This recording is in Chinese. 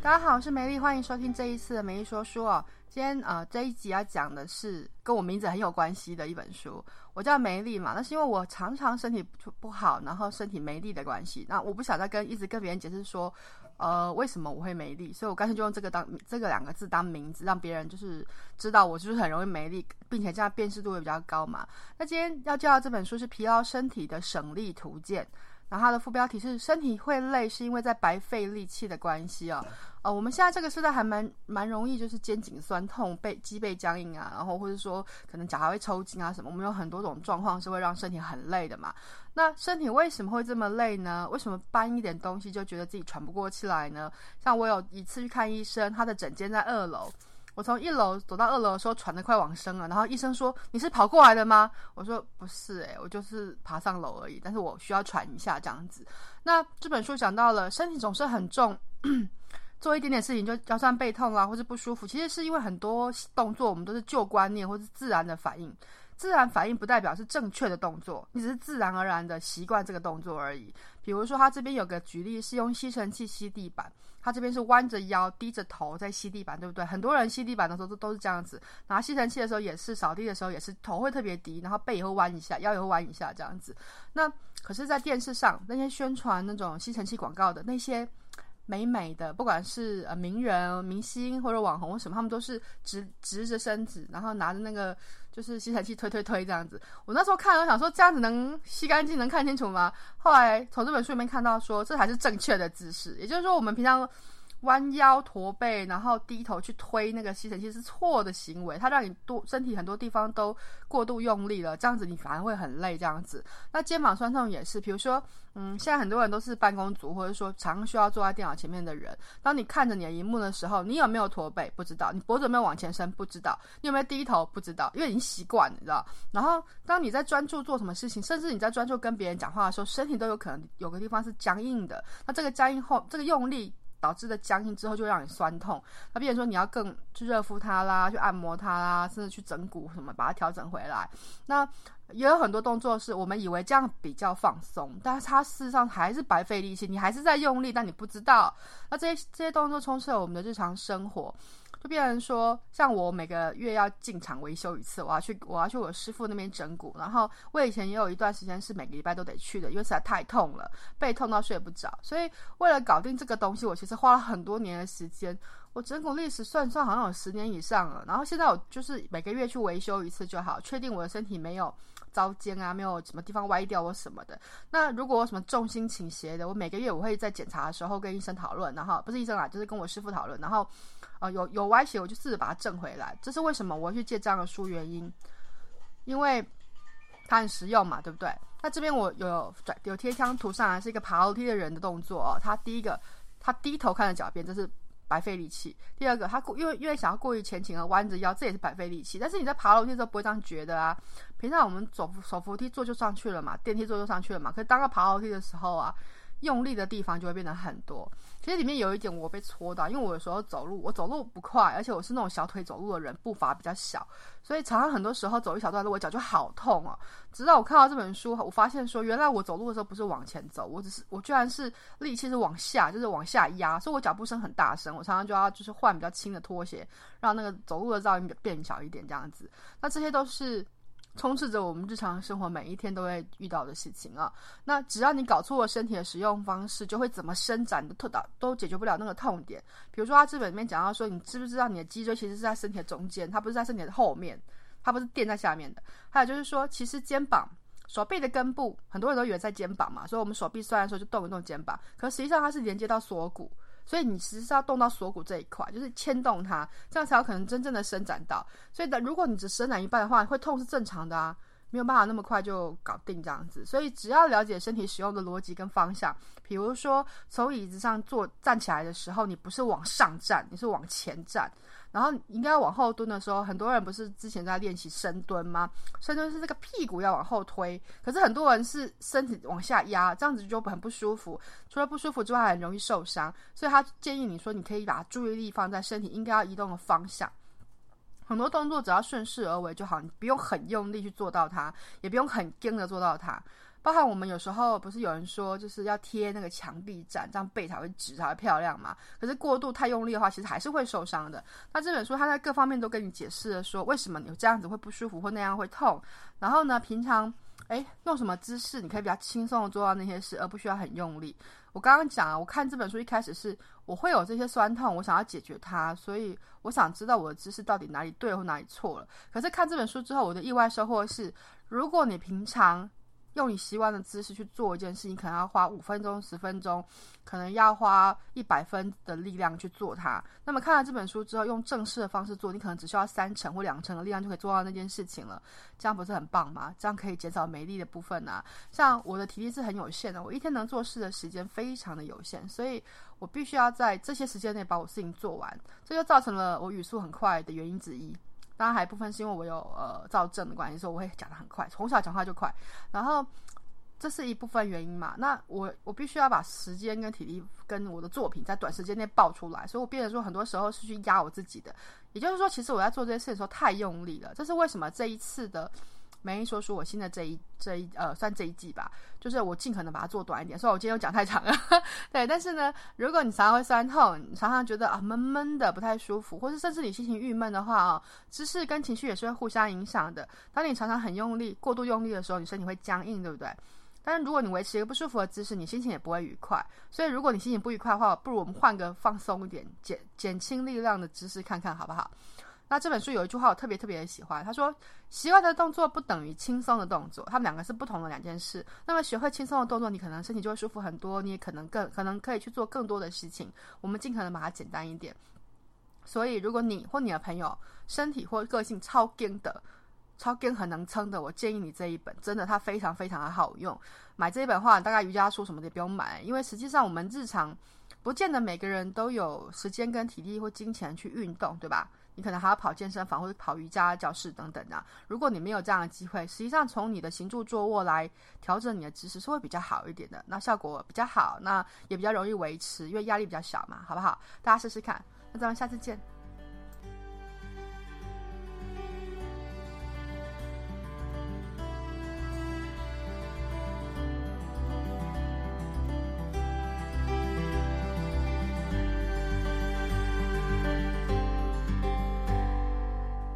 大家好，我是梅丽，欢迎收听这一次的梅丽说书哦。今天呃这一集要讲的是跟我名字很有关系的一本书。我叫梅丽嘛，那是因为我常常身体不好，然后身体没力的关系。那我不想再跟一直跟别人解释说，呃为什么我会没力，所以我干脆就用这个当这个两个字当名字，让别人就是知道我就是很容易没力，并且这样辨识度也比较高嘛。那今天要介绍这本书是《疲劳身体的省力图鉴》。然后它的副标题是“身体会累，是因为在白费力气的关系”哦。呃，我们现在这个时代还蛮蛮容易，就是肩颈酸痛、背脊背僵硬啊，然后或者说可能脚还会抽筋啊什么。我们有很多种状况是会让身体很累的嘛。那身体为什么会这么累呢？为什么搬一点东西就觉得自己喘不过气来呢？像我有一次去看医生，他的诊间在二楼。我从一楼走到二楼的时候，喘得快往生了。然后医生说：“你是跑过来的吗？”我说：“不是、欸，诶，我就是爬上楼而已。但是我需要喘一下这样子。”那这本书讲到了，身体总是很重，做一点点事情就腰酸背痛啊，或是不舒服，其实是因为很多动作我们都是旧观念或是自然的反应。自然反应不代表是正确的动作，你只是自然而然的习惯这个动作而已。比如说，他这边有个举例是用吸尘器吸地板，他这边是弯着腰、低着头在吸地板，对不对？很多人吸地板的时候都都是这样子，拿吸尘器的时候也是，扫地的时候也是，头会特别低，然后背也会弯一下，腰也会弯一下这样子。那可是，在电视上那些宣传那种吸尘器广告的那些。美美的，不管是呃名人、明星或者网红什么，他们都是直直着身子，然后拿着那个就是吸尘器推推推这样子。我那时候看，我想说这样子能吸干净，能看清楚吗？后来从这本书里面看到说，这才是正确的姿势。也就是说，我们平常。弯腰驼背，然后低头去推那个吸尘器是错的行为，它让你多身体很多地方都过度用力了，这样子你反而会很累。这样子，那肩膀酸痛也是，比如说，嗯，现在很多人都是办公族，或者说常需要坐在电脑前面的人，当你看着你的荧幕的时候，你有没有驼背？不知道，你脖子有没有往前伸？不知道，你有没有低头？不知道，因为已经习惯了，你知道。然后，当你在专注做什么事情，甚至你在专注跟别人讲话的时候，身体都有可能有个地方是僵硬的。那这个僵硬后，这个用力。导致的僵硬之后就让你酸痛，那比如说你要更去热敷它啦，去按摩它啦，甚至去整骨什么，把它调整回来。那也有很多动作是我们以为这样比较放松，但是它事实上还是白费力气，你还是在用力，但你不知道。那这些这些动作充斥了我们的日常生活。就变成说，像我每个月要进厂维修一次，我要去，我要去我师傅那边整骨。然后我以前也有一段时间是每个礼拜都得去的，因为实在太痛了，背痛到睡不着。所以为了搞定这个东西，我其实花了很多年的时间。我整骨历史算算好像有十年以上了。然后现在我就是每个月去维修一次就好，确定我的身体没有糟肩啊，没有什么地方歪掉或什么的。那如果有什么重心倾斜的，我每个月我会在检查的时候跟医生讨论，然后不是医生啦，就是跟我师傅讨论，然后。呃，有有歪斜，我就试着把它正回来。这是为什么我会去借这样的书原因，因为它很实用嘛，对不对？那这边我有转有贴一张图上来，是一个爬楼梯的人的动作哦。他第一个，他低头看着脚边，这是白费力气；第二个，他过因为因为想要过于前倾而弯着腰，这也是白费力气。但是你在爬楼梯的时候不会这样觉得啊。平常我们走手扶梯坐就上去了嘛，电梯坐就上去了嘛。可是当他爬楼梯的时候啊。用力的地方就会变得很多。其实里面有一点我被戳到，因为我有时候走路，我走路不快，而且我是那种小腿走路的人，步伐比较小，所以常常很多时候走一小段路，我脚就好痛哦。直到我看到这本书，我发现说，原来我走路的时候不是往前走，我只是我居然是力气是往下，就是往下压，所以我脚步声很大声。我常常就要就是换比较轻的拖鞋，让那个走路的噪音变小一点这样子。那这些都是。充斥着我们日常生活每一天都会遇到的事情啊，那只要你搞错了身体的使用方式，就会怎么伸展都特都解决不了那个痛点。比如说，他这本里面讲到说，你知不知道你的脊椎其实是在身体的中间，它不是在身体的后面，它不是垫在下面的。还有就是说，其实肩膀、手臂的根部，很多人都以为在肩膀嘛，所以我们手臂酸的时候就动一动肩膀，可实际上它是连接到锁骨。所以你其实是要动到锁骨这一块，就是牵动它，这样才有可能真正的伸展到。所以的，如果你只伸展一半的话，会痛是正常的啊，没有办法那么快就搞定这样子。所以只要了解身体使用的逻辑跟方向，比如说从椅子上坐站起来的时候，你不是往上站，你是往前站。然后应该往后蹲的时候，很多人不是之前在练习深蹲吗？深蹲是这个屁股要往后推，可是很多人是身体往下压，这样子就很不舒服。除了不舒服之外，很容易受伤。所以他建议你说，你可以把注意力放在身体应该要移动的方向。很多动作只要顺势而为就好，你不用很用力去做到它，也不用很硬的做到它。包含我们有时候不是有人说就是要贴那个墙壁站，这样背才会直才会漂亮嘛。可是过度太用力的话，其实还是会受伤的。那这本书它在各方面都跟你解释了说，为什么你这样子会不舒服或那样会痛。然后呢，平常诶用什么姿势你可以比较轻松的做到那些事，而不需要很用力。我刚刚讲啊，我看这本书一开始是我会有这些酸痛，我想要解决它，所以我想知道我的姿势到底哪里对或哪里错了。可是看这本书之后，我的意外收获是，如果你平常用你习惯的姿势去做一件事情，可能要花五分钟、十分钟，可能要花一百分的力量去做它。那么看了这本书之后，用正式的方式做，你可能只需要三成或两成的力量就可以做到那件事情了。这样不是很棒吗？这样可以减少没力的部分啊。像我的体力是很有限的，我一天能做事的时间非常的有限，所以我必须要在这些时间内把我事情做完，这就造成了我语速很快的原因之一。当然还有一部分是因为我有呃躁症的关系，所以我会讲的很快，从小讲话就快。然后这是一部分原因嘛。那我我必须要把时间跟体力跟我的作品在短时间内爆出来，所以我变得说很多时候是去压我自己的。也就是说，其实我在做这些事的时候太用力了。这是为什么这一次的。梅姨说书，我新的这一这一呃，算这一季吧，就是我尽可能把它做短一点。所以我今天又讲太长了，对。但是呢，如果你常常会酸痛，你常常觉得啊闷闷的不太舒服，或是甚至你心情郁闷的话啊，姿势跟情绪也是会互相影响的。当你常常很用力、过度用力的时候，你身体会僵硬，对不对？但是如果你维持一个不舒服的姿势，你心情也不会愉快。所以如果你心情不愉快的话，不如我们换个放松一点、减减轻力量的姿势看看，好不好？那这本书有一句话我特别特别的喜欢，他说：“习惯的动作不等于轻松的动作，他们两个是不同的两件事。那么学会轻松的动作，你可能身体就会舒服很多，你也可能更可能可以去做更多的事情。我们尽可能把它简单一点。所以，如果你或你的朋友身体或个性超硬的、超硬很能撑的，我建议你这一本，真的它非常非常的好用。买这一本的话，大概瑜伽书什么的也不用买，因为实际上我们日常不见得每个人都有时间跟体力或金钱去运动，对吧？”你可能还要跑健身房或者跑瑜伽教室等等的。如果你没有这样的机会，实际上从你的行住坐卧来调整你的姿势是会比较好一点的，那效果比较好，那也比较容易维持，因为压力比较小嘛，好不好？大家试试看。那咱们下次见。